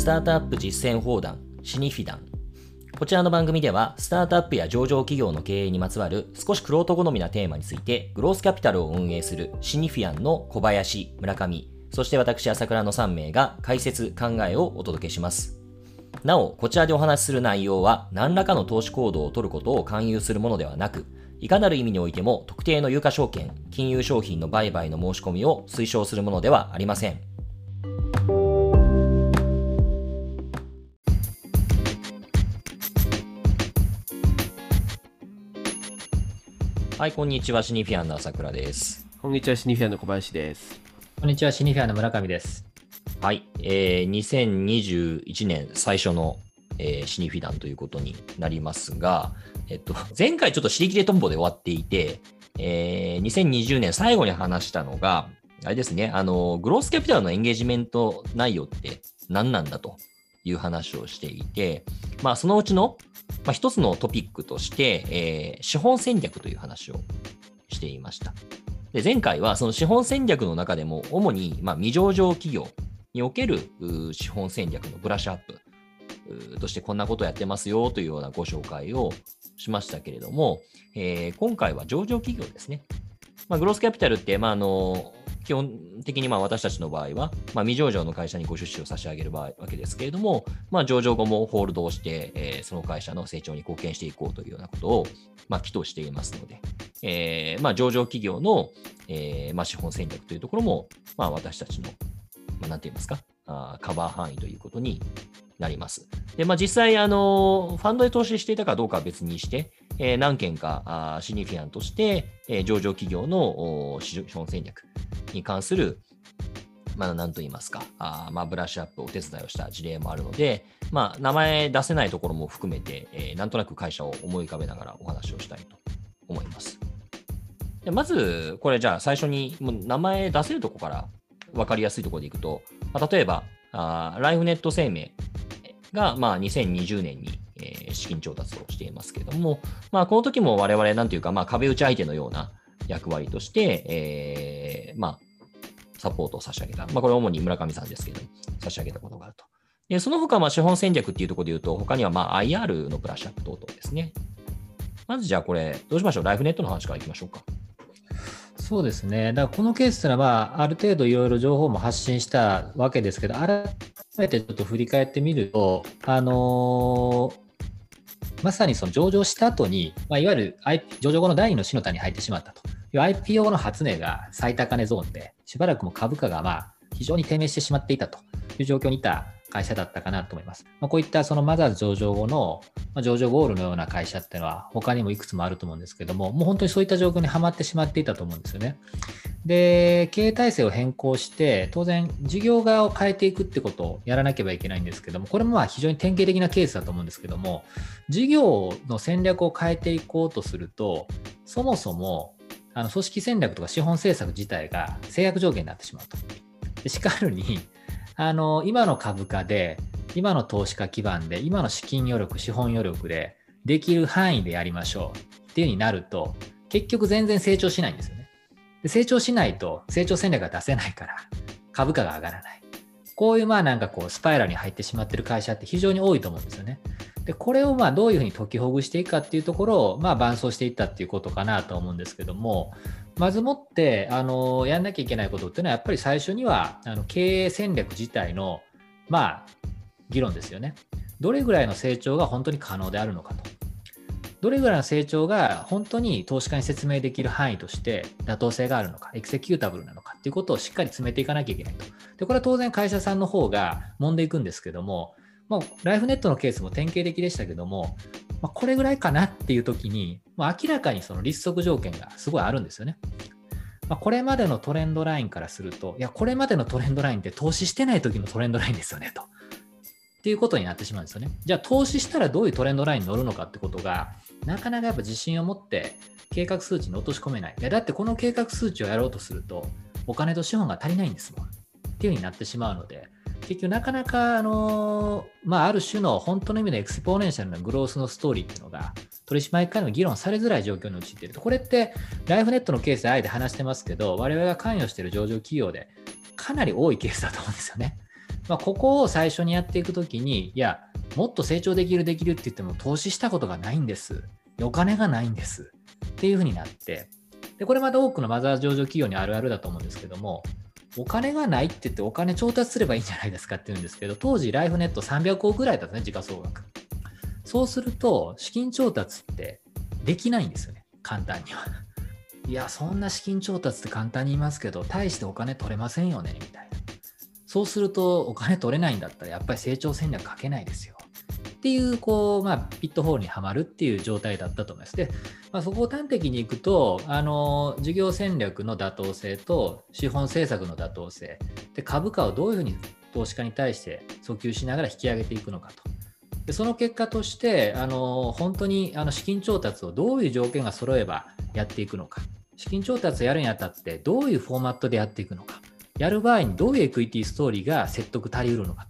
スタートアップ実践砲弾シニフィダンこちらの番組では、スタートアップや上場企業の経営にまつわる少しクロート好みなテーマについて、グロースキャピタルを運営するシニフィアンの小林、村上、そして私、朝倉の3名が解説、考えをお届けします。なお、こちらでお話しする内容は、何らかの投資行動を取ることを勧誘するものではなく、いかなる意味においても特定の有価証券、金融商品の売買の申し込みを推奨するものではありません。はい、こんにちは。シニフィアンの朝倉です。こんにちは。シニフィアンの小林です。こんにちは。シニフィアンの村上です。はい、えー、2021年最初の、えー、シニフィダンということになりますが、えっと、前回ちょっと尻切れトンボで終わっていて、えー、2020年最後に話したのが、あれですね、あの、グロースキャピタルのエンゲージメント内容って何なんだという話をしていて、まあ、そのうちの、まあ、一つのトピックとして、えー、資本戦略という話をしていました。で前回はその資本戦略の中でも主にまあ未上場企業における資本戦略のブラッシュアップとしてこんなことやってますよというようなご紹介をしましたけれども、えー、今回は上場企業ですね。まあ、グロスキャピタルって、まあ、あの基本的にまあ私たちの場合は、まあ、未上場の会社にご出資を差し上げる場合わけですけれども、まあ、上場後もホールドをして、えー、その会社の成長に貢献していこうというようなことを、まあ、としていますので、えーまあ、上場企業の、えーまあ、資本戦略というところも、まあ、私たちのまあ、なんて言いますか、あカバー範囲ということになります。で、まあ、実際、あの、ファンドで投資していたかどうかは別にして、えー、何件かあシニフィアンとして、えー、上場企業の資本戦略に関する、まあ、なんと言いますか、あまあ、ブラッシュアップお手伝いをした事例もあるので、まあ、名前出せないところも含めて、えー、なんとなく会社を思い浮かべながらお話をしたいと思います。でまず、これじゃあ最初にもう名前出せるとこから分かりやすいところでいくと、まあ、例えばあ、ライフネット生命が、まあ、2020年に、えー、資金調達をしていますけれども、まあ、この時も我々、なんていうか、まあ、壁打ち相手のような役割として、えー、まあ、サポートを差し上げた。まあ、これ主に村上さんですけど、差し上げたことがあると。でその他、まあ、資本戦略っていうところで言うと、他には、まあ、IR のブラッシュアップ等々ですね。まずじゃあこれ、どうしましょう？ライフネットの話からいきましょうか。そうですね。だからこのケースというのは、ある程度いろいろ情報も発信したわけですけど、改めてちょっと振り返ってみると、あの、まさにその上場した後に、まあ、いわゆる、IP、上場後の第二の死の谷に入ってしまったと。IPO の初値が最高値ゾーンで、しばらくも株価がまあ非常に低迷してしまっていたという状況にいた会社だったかなと思います。まあ、こういったそのマザーズ上場後の、まあ、上場ゴールのような会社っていうのは他にもいくつもあると思うんですけども、もう本当にそういった状況にはまってしまっていたと思うんですよね。で、経営体制を変更して、当然事業側を変えていくってことをやらなければいけないんですけども、これもまあ非常に典型的なケースだと思うんですけども、事業の戦略を変えていこうとすると、そもそもあの組織戦略とか資本政策自体が制約条件になってしまうと。でしかるに、あの、今の株価で、今の投資家基盤で、今の資金余力、資本余力で、できる範囲でやりましょうっていうになると、結局全然成長しないんですよね。で成長しないと成長戦略が出せないから、株価が上がらない。こういうまあなんかこうスパイラルに入ってしまってる会社って非常に多いと思うんですよね。でこれをまあどういうふうに解きほぐしていくかっていうところをまあ伴走していったっていうことかなと思うんですけどもまずもってあのやんなきゃいけないことっていうのはやっぱり最初にはあの経営戦略自体のまあ議論ですよね。どれぐらいの成長が本当に可能であるのかと。どれぐらいの成長が本当に投資家に説明できる範囲として妥当性があるのか、エクセキュータブルなのかっていうことをしっかり詰めていかなきゃいけないと。で、これは当然会社さんの方が揉んでいくんですけども、まあ、ライフネットのケースも典型的でしたけども、まあ、これぐらいかなっていう時に、まあ、明らかにその立足条件がすごいあるんですよね。まあ、これまでのトレンドラインからすると、いや、これまでのトレンドラインって投資してない時のトレンドラインですよねと。っていうことになってしまうんですよね。じゃあ投資したらどういうトレンドラインに乗るのかってことが、なかなかやっぱ自信を持って計画数値に落とし込めない。いやだってこの計画数値をやろうとすると、お金と資本が足りないんですもん。っていうふうになってしまうので、結局なかなか、あのまあ、ある種の本当の意味で exponential な growth のストーリーっていうのが取締役会の議論されづらい状況に陥っていると。これってライフネットのケースであえて話してますけど、我々が関与している上場企業でかなり多いケースだと思うんですよね。まあ、ここを最初にやっていくときに、いや、もっと成長できる、できるって言っても、投資したことがないんです。お金がないんです。っていうふうになって、で、これまた多くのマザー上場企業にあるあるだと思うんですけども、お金がないって言ってお金調達すればいいんじゃないですかって言うんですけど、当時ライフネット300億ぐらいだったね、時価総額。そうすると、資金調達ってできないんですよね、簡単には。いや、そんな資金調達って簡単に言いますけど、大してお金取れませんよね、みたいな。そうすると、お金取れないんだったら、やっぱり成長戦略かけないですよ。っていう、こう、まあ、ピットホールにはまるっていう状態だったと思います。で、まあ、そこを端的にいくと、あの、事業戦略の妥当性と資本政策の妥当性、で、株価をどういうふうに投資家に対して訴求しながら引き上げていくのかと。でその結果として、あの本当にあの資金調達をどういう条件が揃えばやっていくのか、資金調達をやるにあたってどういうフォーマットでやっていくのか、やる場合にどういうエクイティストーリーが説得足りうるのか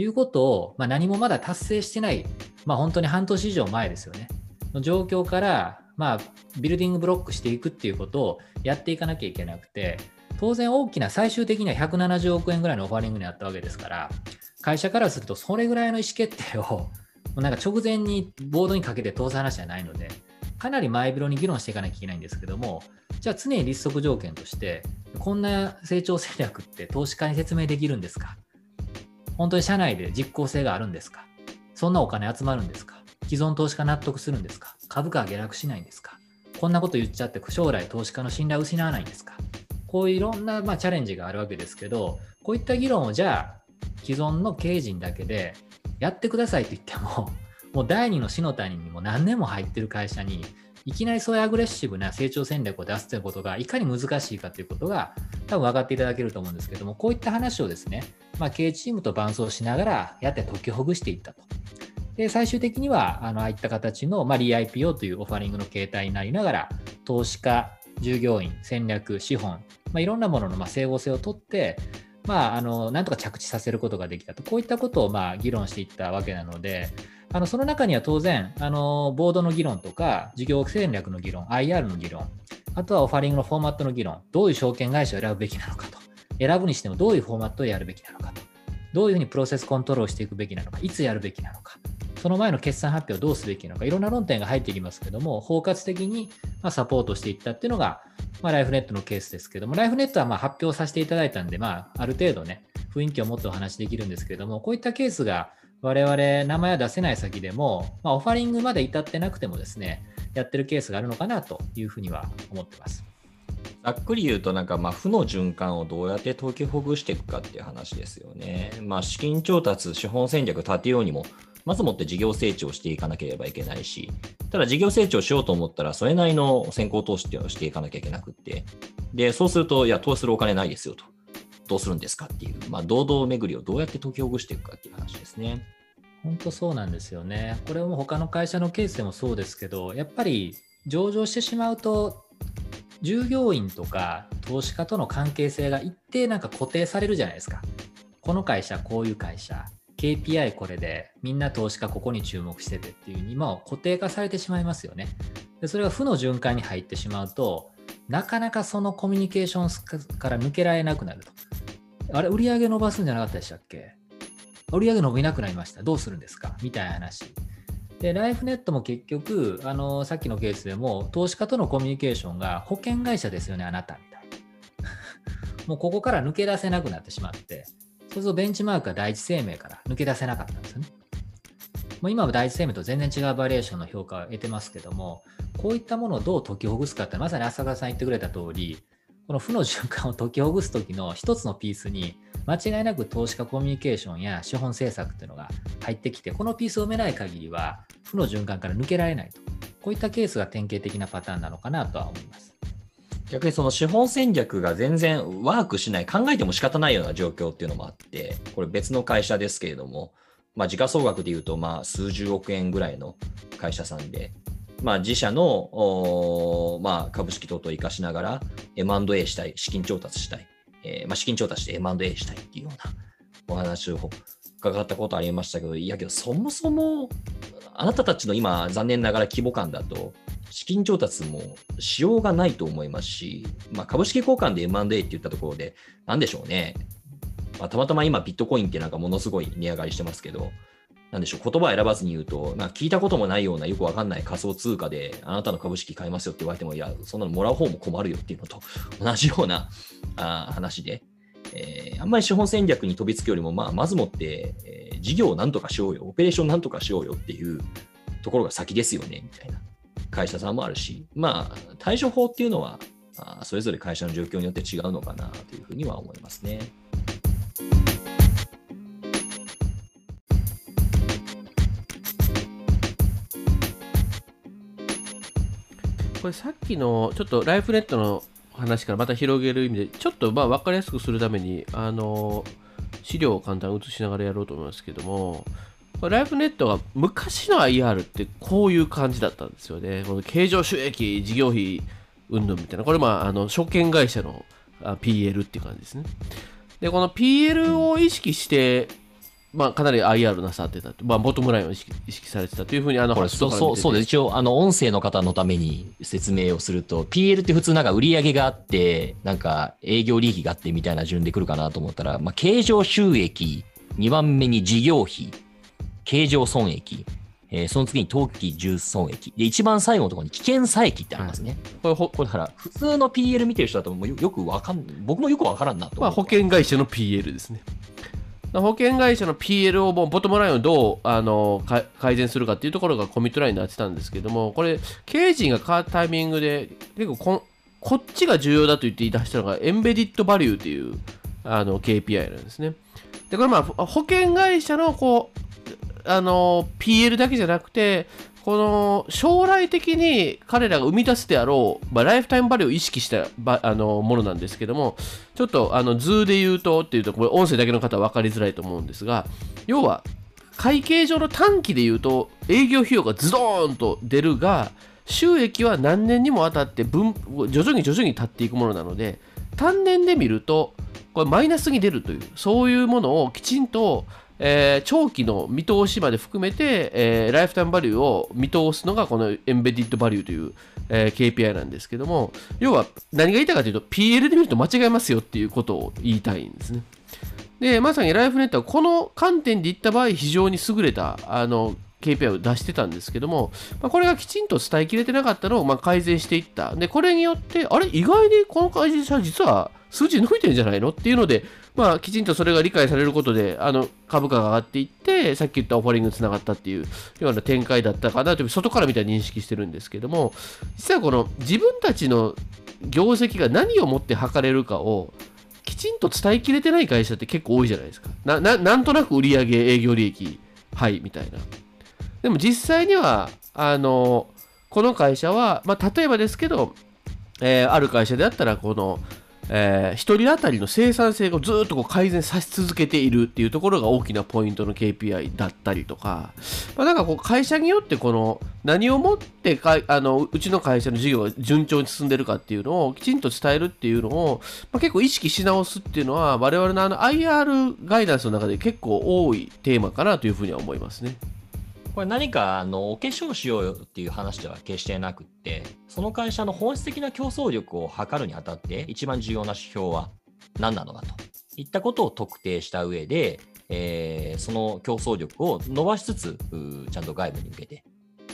いうことを、まあ、何もまだ達成してない、まあ、本当に半年以上前ですよね、の状況から、まあ、ビルディングブロックしていくっていうことをやっていかなきゃいけなくて、当然大きな最終的には170億円ぐらいのオファリングにあったわけですから、会社からするとそれぐらいの意思決定を なんか直前にボードにかけて通す話じゃないので、かなり前広に議論していかなきゃいけないんですけども、じゃあ常に立足条件として、こんな成長戦略って投資家に説明できるんですか？本当に社内で実効性があるんですか？そんなお金集まるんですか？既存投資家納得するんですか？株価は下落しないんですか？こんなこと言っちゃって将来投資家の信頼を失わないんですか？こういういろんな、まあ、チャレンジがあるわけですけど、こういった議論をじゃあ既存の経営陣だけでやってくださいと言っても、もう第二の死の谷にも何年も入ってる会社に、いきなりそういうアグレッシブな成長戦略を出すということがいかに難しいかということが多分分かっていただけると思うんですけども、こういった話をですね、まあ、経営チームと伴走しながらやって解きほぐしていったと。で、最終的には、あのああいった形の、まあ、リ IPO というオファリングの形態になりながら、投資家、従業員、戦略、資本、まあ、いろんなもののま整合性をとって、まあ、あのなんとか着地させることができたと、こういったことをまあ議論していったわけなので、あのその中には当然あの、ボードの議論とか、事業戦略の議論、IR の議論、あとはオファリングのフォーマットの議論、どういう証券会社を選ぶべきなのかと、選ぶにしてもどういうフォーマットでやるべきなのかと、どういうふうにプロセスコントロールしていくべきなのか、いつやるべきなのか、その前の決算発表をどうすべきなのか、いろんな論点が入ってきますけども、包括的にまサポートしていったっていうのが、まあ、ライフネットのケースですけども、ライフネットはま発表させていただいたんで、まあ、ある程度ね、雰囲気を持ってお話できるんですけれども、こういったケースが我々名前は出せない先でも、まあ、オファリングまで至ってなくてもですね、やってるケースがあるのかなというふうには思ってます。ざっくり言うと、なんかまあ負の循環をどうやって解きほぐしていくかっていう話ですよね。まあ、資金調達、資本戦略立てようにも、まずもって事業成長していかなければいけないし、ただ事業成長しようと思ったら、それなりの先行投資っていうのをしていかなきゃいけなくって、で、そうすると、いや、投資するお金ないですよと。どうするんですかっていう、まあ、堂々巡りをどうやって解きほぐしていくかっていう話ですね。本当そうなんですよね。これも他の会社のケースでもそうですけど、やっぱり上場してしまうと、従業員とか投資家との関係性が一定なんか固定されるじゃないですか。この会社、こういう会社、KPI これで、みんな投資家ここに注目しててっていうふうに、も固定化されてしまいますよね。でそれが負の循環に入ってしまうと、なかなかそのコミュニケーションから抜けられなくなると。あれ、売上伸ばすんじゃなかったでしたっけ？売り上げ伸びなくなりました。どうするんですか？みたいな話。で、ライフネットも結局、あの、さっきのケースでも、投資家とのコミュニケーションが保険会社ですよね、あなた、みたいな。もうここから抜け出せなくなってしまって、そうするとベンチマークが第一生命から抜け出せなかったんですよね。もう今は第一生命と全然違うバリエーションの評価を得てますけども、こういったものをどう解きほぐすかって、まさに浅川さん言ってくれた通り、この負の循環を解きほぐす時の一つのピースに、間違いなく投資家コミュニケーションや資本政策っていうのが入ってきて、このピースを埋めない限りは、負の循環から抜けられないと。こういったケースが典型的なパターンなのかなとは思います。逆にその資本戦略が全然ワークしない、考えても仕方ないような状況っていうのもあって、これ別の会社ですけれども、まあ、時価総額でいうと、まあ、数十億円ぐらいの会社さんで、まあ、自社の、まあ、株式等々を生かしながら M&A したい、資金調達したい、えー、まあ、資金調達して M&A したいっていうようなお話を伺ったことありましたけど、いやけど、そもそも、あなたたちの今、残念ながら規模感だと、資金調達もしようがないと思いますし、まあ、株式交換で M&A って言ったところで、なんでしょうね。まあ、たまたま今ビットコインってなんかものすごい値上がりしてますけど、なんでしょう、言葉選ばずに言うと、まあ、聞いたこともないようなよくわかんない仮想通貨で、あなたの株式買いますよって言われても、いや、そんなのもらう方も困るよっていうのと同じようなあ話で、えー、あんまり資本戦略に飛びつくよりも、まあ、まずもって、えー、事業をなんとかしようよ、オペレーションなんとかしようよっていうところが先ですよね、みたいな会社さんもあるし、まあ、対処法っていうのは、あそれぞれ会社の状況によって違うのかなというふうには思いますね。これさっきのちょっとライフネットの話からまた広げる意味でちょっとまあ分かりやすくするためにあの資料を簡単に写しながらやろうと思いますけどもライフネットが昔の IR ってこういう感じだったんですよね。この経常収益、事業費、うんぬんみたいな。これまあ、あの、証券会社の PL っていう感じですね。で、この PL を意識してまあ、かなり IR なさってた、まあ、ボトムラインを意識意識されてたというふうに、あの、そうそうそうです。一応、あの、音声の方のために説明をすると、PL って普通なんか売上があって、なんか営業利益があってみたいな順で来るかなと思ったら、まあ、経常収益、2番目に事業費、経常損益、えー、その次に当期重損益。で、一番最後のところに危険差益ってありますね。これ、これだから、普通の PL 見てる人だともよくわかん、僕もよくわからんなと。まあ、保険会社の PL ですね。保険会社の PL をボトムラインをどうあの改善するかっていうところがコミットラインになってたんですけどもこれ経営陣が変わったタイミングで結構ここっちが重要だと言って言い出したのがエンベディットバリューっていうあの KPI なんですね。でこれまあ保険会社のこうあの PL だけじゃなくてこの将来的に彼らが生み出すであろう、まあ、ライフタイムバリューを意識したばあのものなんですけども、ちょっとあの図で言うとっていうと、これ音声だけの方は分かりづらいと思うんですが、要は会計上の短期で言うと営業費用がズドーンと出るが、収益は何年にもわたって分徐々に徐々に立っていくものなので、単年で見ると、これマイナスに出るという、そういうものをきちんとえー、長期の見通しまで含めて、えー、ライフタイムバリューを見通すのがこのエンベディッドバリューという、えー、KPI なんですけども、要は何が言いたいかというと、PL で見ると間違えますよっていうことを言いたいんですね。で、まさにライフネットはこの観点で言った場合、非常に優れたあの KPI を出してたんですけども、まあ、これがきちんと伝えきれてなかったのをま改善していった。で、これによって、あれ、意外にこの会社実は数字伸びてるんじゃないの？っていうので、まあ、きちんとそれが理解されることで、あの、株価が上がっていって、さっき言ったオファリングにつながったっていうような展開だったかなという、外から見たら認識してるんですけども、実はこの自分たちの業績が何をもって測れるかを、きちんと伝えきれてない会社って結構多いじゃないですか。な、ななんとなく売上営業利益、はい、みたいな。でも実際には、あの、この会社は、まあ、例えばですけど、えー、ある会社であったら、この、えー、1人当たりの生産性をずっとこう改善さし続けているっていうところが大きなポイントの KPI だったりとか、まあ、なんかこう会社によってこの何をもってかあのうちの会社の事業が順調に進んでるかっていうのをきちんと伝えるっていうのを、まあ、結構意識し直すっていうのは我々のあの IR ガイダンスの中で結構多いテーマかなというふうには思いますね。これ何かあのお化粧しようよっていう話では決してなくって、その会社の本質的な競争力を測るにあたって、一番重要な指標は何なのかといったことを特定した上で、えー、その競争力を伸ばしつつ、ちゃんと外部に向けて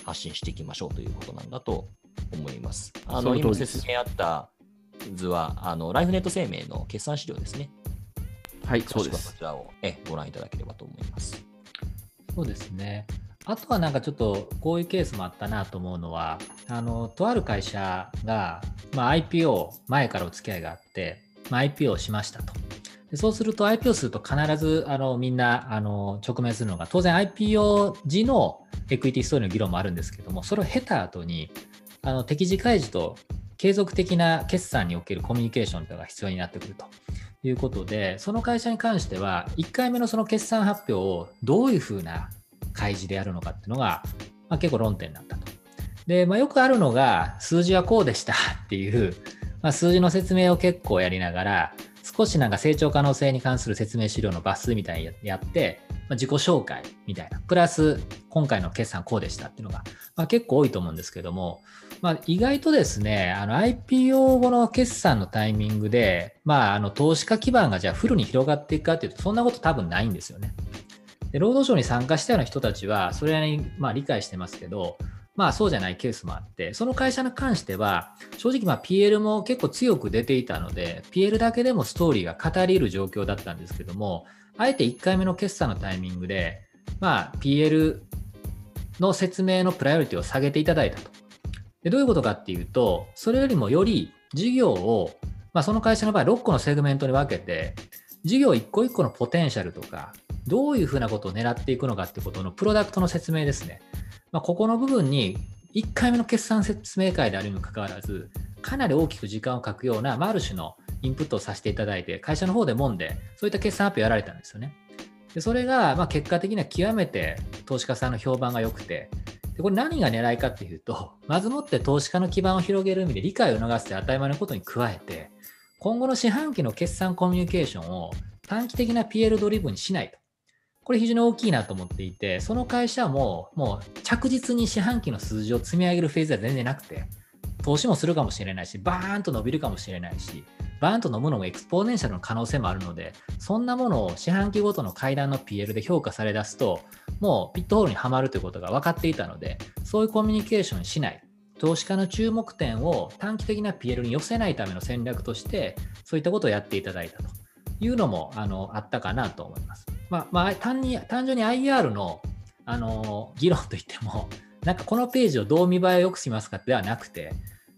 発信していきましょうということなんだと思います。あの今説明あった図はあのライフネット生命の決算資料ですね。はい、そうです。こちらをえご覧いただければと思います。そうですね。あとはなんかちょっとこういうケースもあったなと思うのは、あの、とある会社が、まあ、IPO 前からお付き合いがあって、まあ、IPO しましたと。でそうすると IPO すると必ずあのみんなあの直面するのが当然 IPO 時のエクイティストーリーの議論もあるんですけどもそれを経た後にあの適時開示と継続的な決算におけるコミュニケーションというのが必要になってくるということでその会社に関しては1回目のその決算発表をどういうふうな開示でやるのかっていうのが、まあ、結構論点になったと。で、まあ、よくあるのが、数字はこうでしたっていう、まあ、数字の説明を結構やりながら、少しなんか成長可能性に関する説明資料の抜粋みたいにやって、まあ、自己紹介みたいな、プラス今回の決算こうでしたっていうのが、まあ、結構多いと思うんですけども、まあ、意外とですね、あの IPO 後の決算のタイミングで、まあ、あの投資家基盤がじゃあフルに広がっていくかというと、そんなこと多分ないんですよね。で労働省に参加したような人たちは、それなりにまあ理解してますけど、まあそうじゃないケースもあって、その会社に関しては、正直まあ PL も結構強く出ていたので、PL だけでもストーリーが語り得る状況だったんですけども、あえて1回目の決算のタイミングで、まあ PL の説明のプライオリティを下げていただいたと。でどういうことかっていうと、それよりもより事業を、まあ、その会社の場合6個のセグメントに分けて、事業1個1個のポテンシャルとか、どういうふうなことを狙っていくのかってことのプロダクトの説明ですね。まあ、ここの部分に1回目の決算説明会であるにもかかわらず、かなり大きく時間をかくような、まあ、ある種のインプットをさせていただいて、会社の方でもんで、そういった決算発表やられたんですよね。でそれがま結果的には極めて投資家さんの評判が良くて、でこれ何が狙いかっていうと、まずもって投資家の基盤を広げる意味で理解を促すって当たり前のことに加えて、今後の四半期の決算コミュニケーションを短期的な PL ドリブンにしないと。これ非常に大きいなと思っていて、その会社ももう着実に四半期の数字を積み上げるフェーズは全然なくて、投資もするかもしれないし、バーンと伸びるかもしれないし、バーンと伸びるのも exponential の可能性もあるので、そんなものを四半期ごとの階段の PL で評価されだすと、もう pitfall にはまるということが分かっていたので、そういうコミュニケーションしない。投資家の注目点を短期的な PL に寄せないための戦略として、そういったことをやっていただいたというのもあのあったかなと思います。まあ、まあ、単に単純に IR のあの議論といっても、なんかこのページをどう見栄えを良くしますかではなくて、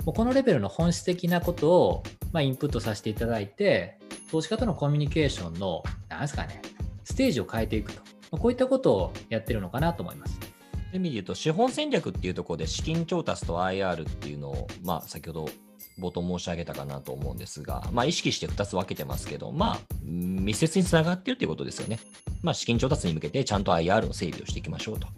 もうこのレベルの本質的なことを、まあ、インプットさせていただいて、投資家とのコミュニケーションの、なんですかね、ステージを変えていくと。まあ、こういったことをやってるのかなと思います。そういう意味で言うと、資本戦略っていうところで資金調達と IR っていうのを、まあ、先ほど冒頭申し上げたかなと思うんですが、まあ、意識して2つ分けてますけど、まあ、密接につながっているということですよね。まあ、資金調達に向けてちゃんと IR の整備をしていきましょうと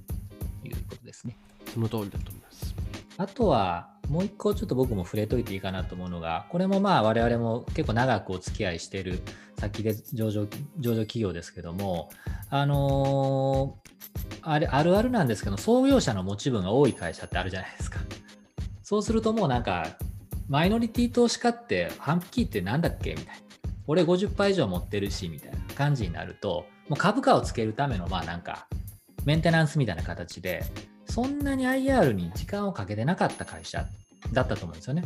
いうことですね。その通りだと思います。あとは、もう一個ちょっと僕も触れといていいかなと思うのが、これもまあ我々も結構長くお付き合いしている先で上場上場企業ですけども、あのー、あれあるあるなんですけど、創業者の持ち分が多い会社ってあるじゃないですか。そうするともうなんか、マイノリティ投資家って半期って何だっけ？みたいな。俺50%以上持ってるし、みたいな感じになると、もう株価をつけるためのまあなんか、メンテナンスみたいな形で、そんなに IR に時間をかけてなかった会社だったと思うんですよね。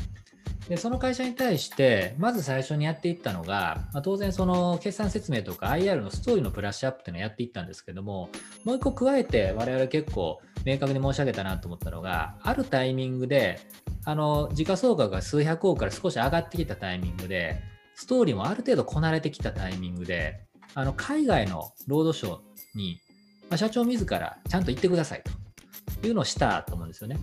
でその会社に対して、まず最初にやっていったのが、まあ、当然その決算説明とか IR のストーリーのブラッシュアップっていうのをやっていったんですけども、もう一個加えて我々結構明確に申し上げたなと思ったのが、あるタイミングで、あの時価総額が数百億から少し上がってきたタイミングで、ストーリーもある程度こなれてきたタイミングで、あの海外のロードショーに、まあ、社長自らちゃんと行ってくださいというのをしたと思うんですよね。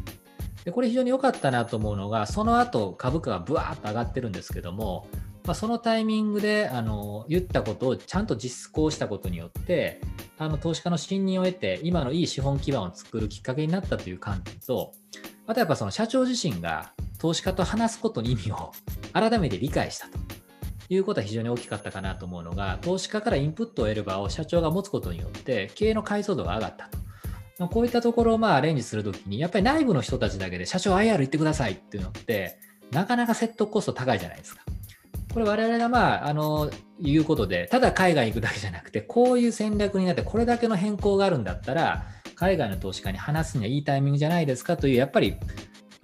でこれ非常に良かったなと思うのが、その後株価がぶわーっと上がってるんですけども、まあ、そのタイミングであの言ったことをちゃんと実行したことによって、あの投資家の信任を得て、今のいい資本基盤を作るきっかけになったという観点と、あとやっぱその社長自身が投資家と話すことに意味を改めて理解したということは非常に大きかったかなと思うのが、投資家からインプットを得る場を社長が持つことによって、経営の解像度が上がったと。こういったところをまあアレンジするときに、やっぱり内部の人たちだけで社長 IR 行ってくださいっていうのって、なかなか説得コスト高いじゃないですか。これ我々がまあ、あの、言うことで、ただ海外行くだけじゃなくて、こういう戦略になってこれだけの変更があるんだったら、海外の投資家に話すにはいいタイミングじゃないですかという、やっぱり、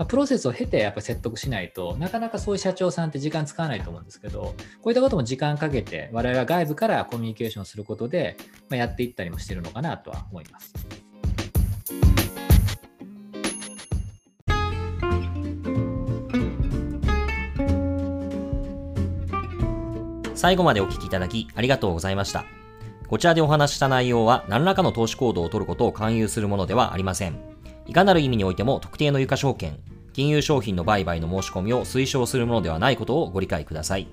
プロセスを経てやっぱ説得しないとなかなかそういう社長さんって時間使わないと思うんですけどこういったことも時間かけて我々は外部からコミュニケーションすることで、まやっていったりもしてるのかなとは思います。最後までお聞きいただきありがとうございました。こちらでお話した内容は何らかの投資行動を取ることを勧誘するものではありません。いかなる意味においても特定の有価証券、金融商品の売買の申し込みを推奨するものではないことをご理解ください。